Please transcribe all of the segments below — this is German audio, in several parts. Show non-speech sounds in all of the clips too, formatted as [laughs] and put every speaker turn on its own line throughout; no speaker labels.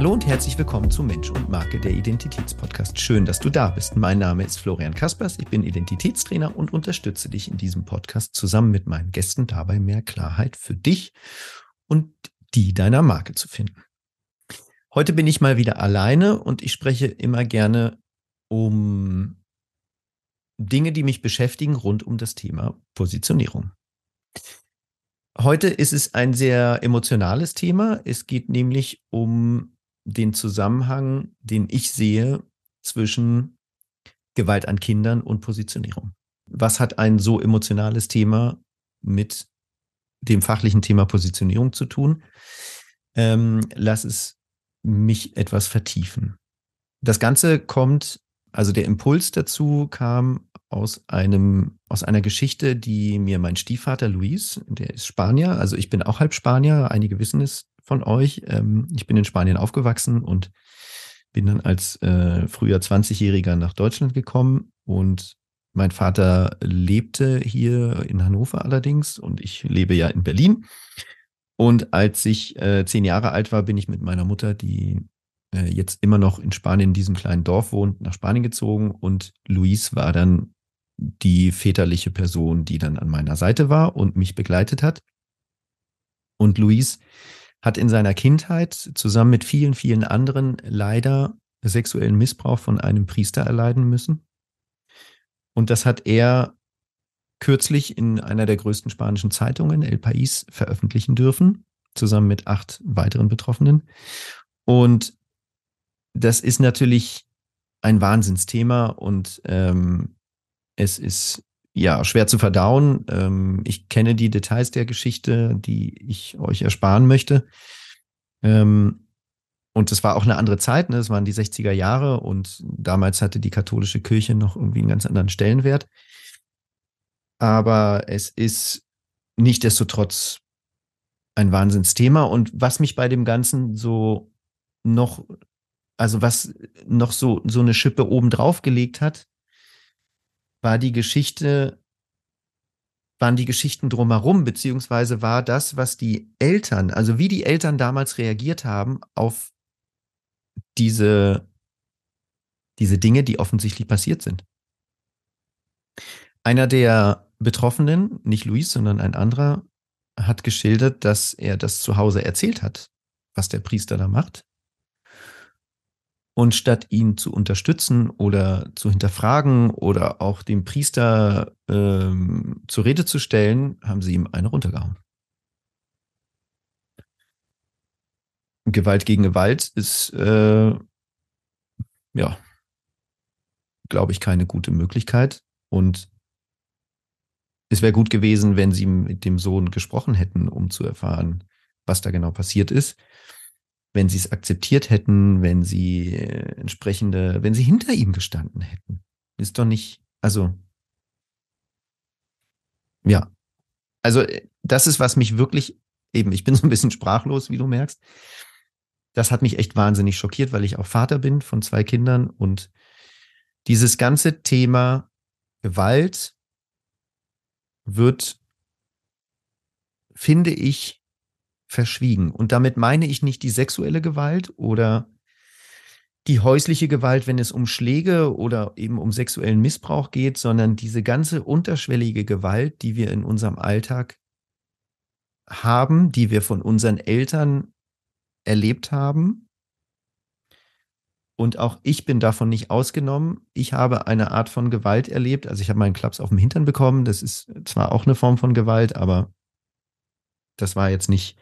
Hallo und herzlich willkommen zu Mensch und Marke, der Identitätspodcast. Schön, dass du da bist. Mein Name ist Florian Kaspers, ich bin Identitätstrainer und unterstütze dich in diesem Podcast zusammen mit meinen Gästen dabei, mehr Klarheit für dich und die deiner Marke zu finden. Heute bin ich mal wieder alleine und ich spreche immer gerne um Dinge, die mich beschäftigen rund um das Thema Positionierung. Heute ist es ein sehr emotionales Thema. Es geht nämlich um den Zusammenhang, den ich sehe zwischen Gewalt an Kindern und Positionierung. Was hat ein so emotionales Thema mit dem fachlichen Thema Positionierung zu tun? Ähm, lass es mich etwas vertiefen. Das Ganze kommt, also der Impuls dazu kam aus einem, aus einer Geschichte, die mir mein Stiefvater Luis, der ist Spanier, also ich bin auch halb Spanier, einige wissen es von euch. Ähm, ich bin in Spanien aufgewachsen und bin dann als äh, früher 20-Jähriger nach Deutschland gekommen und mein Vater lebte hier in Hannover allerdings und ich lebe ja in Berlin. Und als ich äh, zehn Jahre alt war, bin ich mit meiner Mutter, die äh, jetzt immer noch in Spanien in diesem kleinen Dorf wohnt, nach Spanien gezogen und Luis war dann die väterliche Person, die dann an meiner Seite war und mich begleitet hat. Und Luis hat in seiner Kindheit zusammen mit vielen, vielen anderen leider sexuellen Missbrauch von einem Priester erleiden müssen. Und das hat er kürzlich in einer der größten spanischen Zeitungen, El País, veröffentlichen dürfen, zusammen mit acht weiteren Betroffenen. Und das ist natürlich ein Wahnsinnsthema und ähm, es ist ja schwer zu verdauen. Ähm, ich kenne die Details der Geschichte, die ich euch ersparen möchte. Ähm, und es war auch eine andere Zeit, ne? Es waren die 60er Jahre und damals hatte die katholische Kirche noch irgendwie einen ganz anderen Stellenwert. Aber es ist nichtdestotrotz ein Wahnsinnsthema. Und was mich bei dem Ganzen so noch, also was noch so, so eine Schippe oben drauf gelegt hat, war die Geschichte, waren die Geschichten drumherum, beziehungsweise war das, was die Eltern, also wie die Eltern damals reagiert haben auf diese, diese Dinge, die offensichtlich passiert sind. Einer der Betroffenen, nicht Luis, sondern ein anderer, hat geschildert, dass er das zu Hause erzählt hat, was der Priester da macht. Und statt ihn zu unterstützen oder zu hinterfragen oder auch dem Priester ähm, zur Rede zu stellen, haben sie ihm eine runtergehauen. Gewalt gegen Gewalt ist, äh, ja, glaube ich, keine gute Möglichkeit. Und es wäre gut gewesen, wenn sie mit dem Sohn gesprochen hätten, um zu erfahren, was da genau passiert ist. Wenn sie es akzeptiert hätten, wenn sie äh, entsprechende, wenn sie hinter ihm gestanden hätten. Ist doch nicht, also, ja. Also, äh, das ist, was mich wirklich eben, ich bin so ein bisschen sprachlos, wie du merkst. Das hat mich echt wahnsinnig schockiert, weil ich auch Vater bin von zwei Kindern und dieses ganze Thema Gewalt wird, finde ich, verschwiegen. Und damit meine ich nicht die sexuelle Gewalt oder die häusliche Gewalt, wenn es um Schläge oder eben um sexuellen Missbrauch geht, sondern diese ganze unterschwellige Gewalt, die wir in unserem Alltag haben, die wir von unseren Eltern erlebt haben und auch ich bin davon nicht ausgenommen. Ich habe eine Art von Gewalt erlebt. Also ich habe meinen Klaps auf dem Hintern bekommen. Das ist zwar auch eine Form von Gewalt, aber das war jetzt nicht.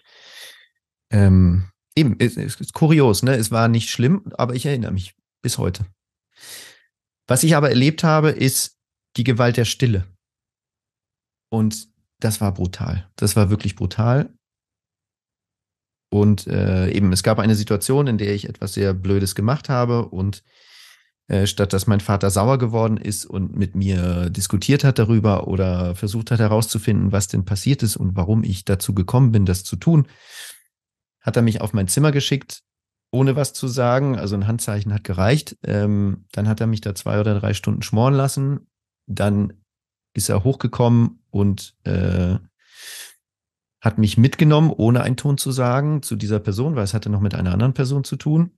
Ähm, eben, es ist, ist kurios, ne? Es war nicht schlimm, aber ich erinnere mich bis heute. Was ich aber erlebt habe, ist die Gewalt der Stille. Und das war brutal. Das war wirklich brutal. Und äh, eben, es gab eine Situation, in der ich etwas sehr Blödes gemacht habe und äh, statt dass mein Vater sauer geworden ist und mit mir diskutiert hat darüber oder versucht hat herauszufinden, was denn passiert ist und warum ich dazu gekommen bin, das zu tun, hat er mich auf mein Zimmer geschickt, ohne was zu sagen. Also ein Handzeichen hat gereicht. Ähm, dann hat er mich da zwei oder drei Stunden schmoren lassen. Dann ist er hochgekommen und äh, hat mich mitgenommen, ohne einen Ton zu sagen, zu dieser Person, weil es hatte noch mit einer anderen Person zu tun.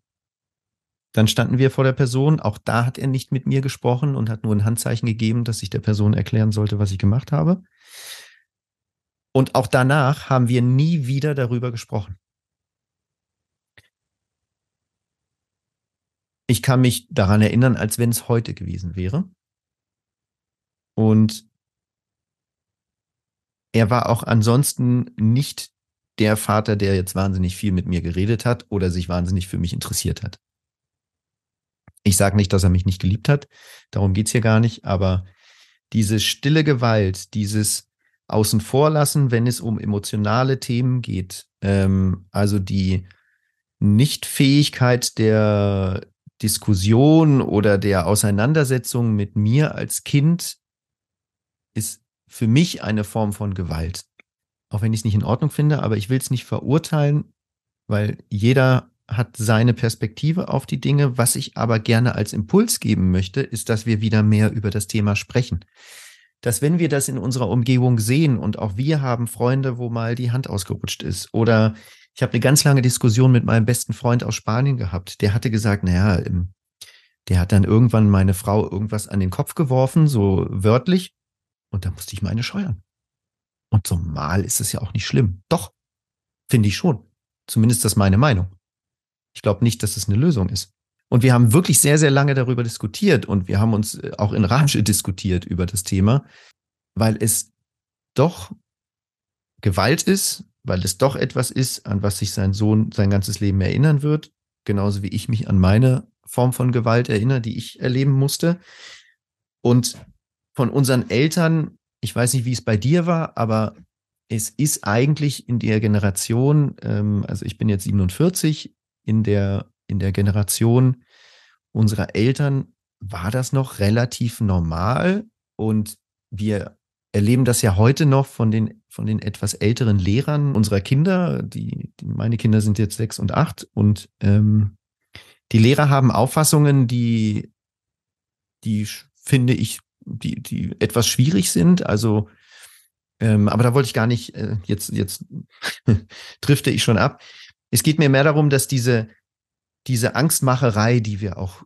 Dann standen wir vor der Person. Auch da hat er nicht mit mir gesprochen und hat nur ein Handzeichen gegeben, dass ich der Person erklären sollte, was ich gemacht habe. Und auch danach haben wir nie wieder darüber gesprochen. Ich kann mich daran erinnern, als wenn es heute gewesen wäre. Und er war auch ansonsten nicht der Vater, der jetzt wahnsinnig viel mit mir geredet hat oder sich wahnsinnig für mich interessiert hat. Ich sage nicht, dass er mich nicht geliebt hat, darum geht's hier gar nicht, aber diese stille Gewalt, dieses Außen vor wenn es um emotionale Themen geht, ähm, also die Nichtfähigkeit der Diskussion oder der Auseinandersetzung mit mir als Kind ist für mich eine Form von Gewalt. Auch wenn ich es nicht in Ordnung finde, aber ich will es nicht verurteilen, weil jeder hat seine Perspektive auf die Dinge. Was ich aber gerne als Impuls geben möchte, ist, dass wir wieder mehr über das Thema sprechen. Dass wenn wir das in unserer Umgebung sehen und auch wir haben Freunde, wo mal die Hand ausgerutscht ist oder ich habe eine ganz lange Diskussion mit meinem besten Freund aus Spanien gehabt. Der hatte gesagt, naja, der hat dann irgendwann meine Frau irgendwas an den Kopf geworfen, so wörtlich. Und da musste ich meine scheuern. Und so mal ist es ja auch nicht schlimm. Doch, finde ich schon. Zumindest das meine Meinung. Ich glaube nicht, dass es eine Lösung ist. Und wir haben wirklich sehr, sehr lange darüber diskutiert und wir haben uns äh, auch in Rage [laughs] diskutiert über das Thema, weil es doch Gewalt ist, weil es doch etwas ist, an was sich sein Sohn sein ganzes Leben erinnern wird, genauso wie ich mich an meine Form von Gewalt erinnere, die ich erleben musste. Und von unseren Eltern, ich weiß nicht, wie es bei dir war, aber es ist eigentlich in der Generation, ähm, also ich bin jetzt 47, in der, in der Generation unserer Eltern war das noch relativ normal und wir erleben das ja heute noch von den, von den etwas älteren Lehrern unserer Kinder. Die, die meine Kinder sind jetzt sechs und acht und ähm, die Lehrer haben Auffassungen, die, die finde ich, die, die etwas schwierig sind. Also, ähm, aber da wollte ich gar nicht, äh, jetzt, jetzt [laughs] drifte ich schon ab. Es geht mir mehr darum, dass diese, diese Angstmacherei, die wir auch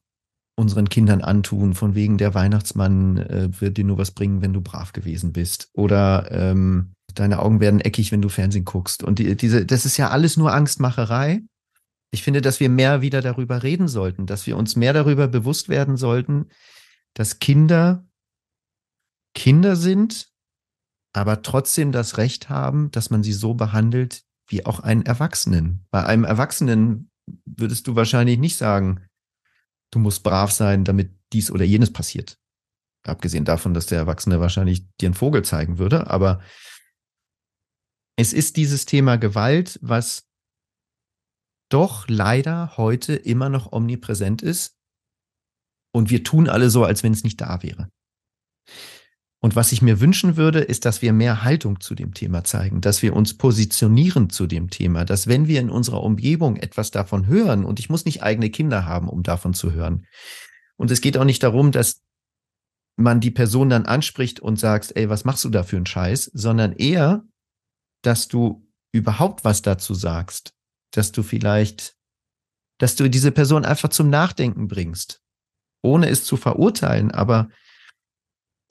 unseren Kindern antun, von wegen der Weihnachtsmann äh, wird dir nur was bringen, wenn du brav gewesen bist. Oder ähm, deine Augen werden eckig, wenn du Fernsehen guckst. Und die, diese, das ist ja alles nur Angstmacherei. Ich finde, dass wir mehr wieder darüber reden sollten, dass wir uns mehr darüber bewusst werden sollten, dass Kinder Kinder sind, aber trotzdem das Recht haben, dass man sie so behandelt wie auch einen Erwachsenen. Bei einem Erwachsenen würdest du wahrscheinlich nicht sagen, du musst brav sein, damit dies oder jenes passiert. Abgesehen davon, dass der Erwachsene wahrscheinlich dir einen Vogel zeigen würde. Aber es ist dieses Thema Gewalt, was doch leider heute immer noch omnipräsent ist. Und wir tun alle so, als wenn es nicht da wäre. Und was ich mir wünschen würde, ist, dass wir mehr Haltung zu dem Thema zeigen, dass wir uns positionieren zu dem Thema, dass wenn wir in unserer Umgebung etwas davon hören, und ich muss nicht eigene Kinder haben, um davon zu hören. Und es geht auch nicht darum, dass man die Person dann anspricht und sagst, ey, was machst du da für einen Scheiß, sondern eher, dass du überhaupt was dazu sagst, dass du vielleicht, dass du diese Person einfach zum Nachdenken bringst, ohne es zu verurteilen, aber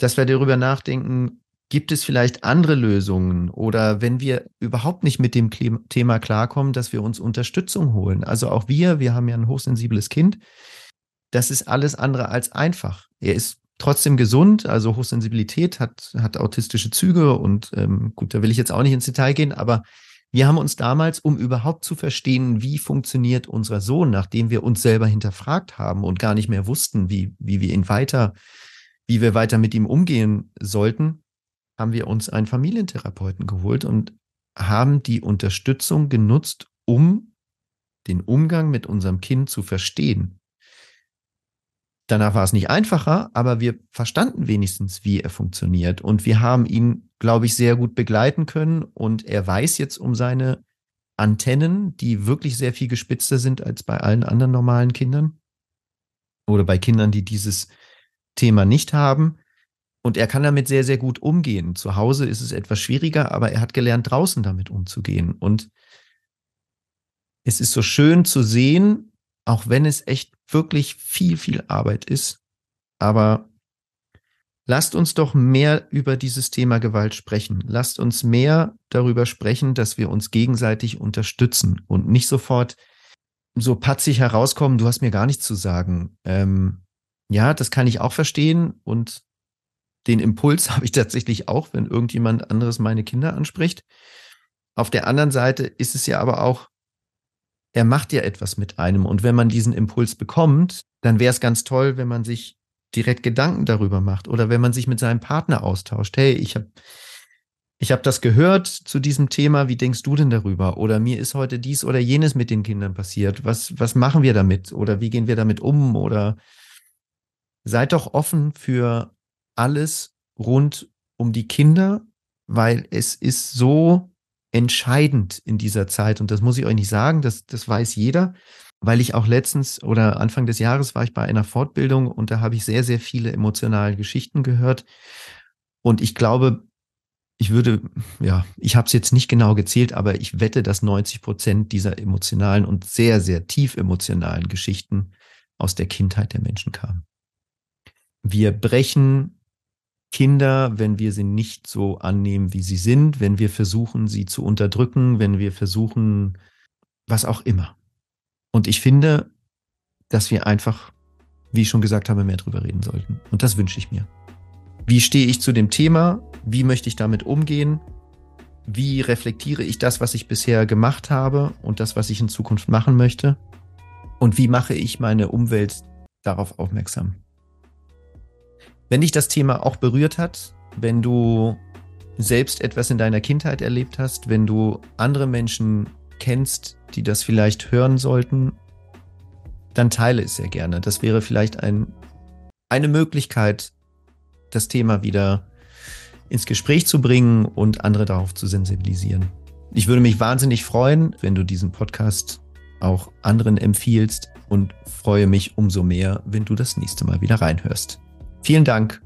dass wir darüber nachdenken, gibt es vielleicht andere Lösungen oder wenn wir überhaupt nicht mit dem Thema klarkommen, dass wir uns Unterstützung holen. Also auch wir, wir haben ja ein hochsensibles Kind. Das ist alles andere als einfach. Er ist trotzdem gesund, also Hochsensibilität hat, hat autistische Züge und ähm, gut, da will ich jetzt auch nicht ins Detail gehen, aber wir haben uns damals, um überhaupt zu verstehen, wie funktioniert unser Sohn, nachdem wir uns selber hinterfragt haben und gar nicht mehr wussten, wie, wie wir ihn weiter wie wir weiter mit ihm umgehen sollten, haben wir uns einen Familientherapeuten geholt und haben die Unterstützung genutzt, um den Umgang mit unserem Kind zu verstehen. Danach war es nicht einfacher, aber wir verstanden wenigstens, wie er funktioniert. Und wir haben ihn, glaube ich, sehr gut begleiten können. Und er weiß jetzt um seine Antennen, die wirklich sehr viel gespitzter sind als bei allen anderen normalen Kindern. Oder bei Kindern, die dieses Thema nicht haben. Und er kann damit sehr, sehr gut umgehen. Zu Hause ist es etwas schwieriger, aber er hat gelernt, draußen damit umzugehen. Und es ist so schön zu sehen, auch wenn es echt wirklich viel, viel Arbeit ist. Aber lasst uns doch mehr über dieses Thema Gewalt sprechen. Lasst uns mehr darüber sprechen, dass wir uns gegenseitig unterstützen und nicht sofort so patzig herauskommen, du hast mir gar nichts zu sagen. Ähm, ja, das kann ich auch verstehen und den Impuls [laughs] habe ich tatsächlich auch, wenn irgendjemand anderes meine Kinder anspricht. Auf der anderen Seite ist es ja aber auch, er macht ja etwas mit einem. Und wenn man diesen Impuls bekommt, dann wäre es ganz toll, wenn man sich direkt Gedanken darüber macht oder wenn man sich mit seinem Partner austauscht. Hey, ich habe ich hab das gehört zu diesem Thema. Wie denkst du denn darüber? Oder mir ist heute dies oder jenes mit den Kindern passiert. Was, was machen wir damit? Oder wie gehen wir damit um? Oder seid doch offen für alles rund um die Kinder, weil es ist so entscheidend in dieser Zeit. Und das muss ich euch nicht sagen, das, das weiß jeder, weil ich auch letztens oder Anfang des Jahres war ich bei einer Fortbildung und da habe ich sehr, sehr viele emotionale Geschichten gehört. Und ich glaube, ich würde, ja, ich habe es jetzt nicht genau gezählt, aber ich wette, dass 90 Prozent dieser emotionalen und sehr, sehr tief emotionalen Geschichten aus der Kindheit der Menschen kamen. Wir brechen Kinder, wenn wir sie nicht so annehmen, wie sie sind, wenn wir versuchen, sie zu unterdrücken, wenn wir versuchen, was auch immer. Und ich finde, dass wir einfach, wie ich schon gesagt habe, mehr drüber reden sollten. Und das wünsche ich mir. Wie stehe ich zu dem Thema? Wie möchte ich damit umgehen? Wie reflektiere ich das, was ich bisher gemacht habe und das, was ich in Zukunft machen möchte? Und wie mache ich meine Umwelt darauf aufmerksam? Wenn dich das Thema auch berührt hat, wenn du selbst etwas in deiner Kindheit erlebt hast, wenn du andere Menschen kennst, die das vielleicht hören sollten, dann teile es sehr gerne. Das wäre vielleicht ein, eine Möglichkeit, das Thema wieder ins Gespräch zu bringen und andere darauf zu sensibilisieren. Ich würde mich wahnsinnig freuen, wenn du diesen Podcast auch anderen empfiehlst und freue mich umso mehr, wenn du das nächste Mal wieder reinhörst. Vielen Dank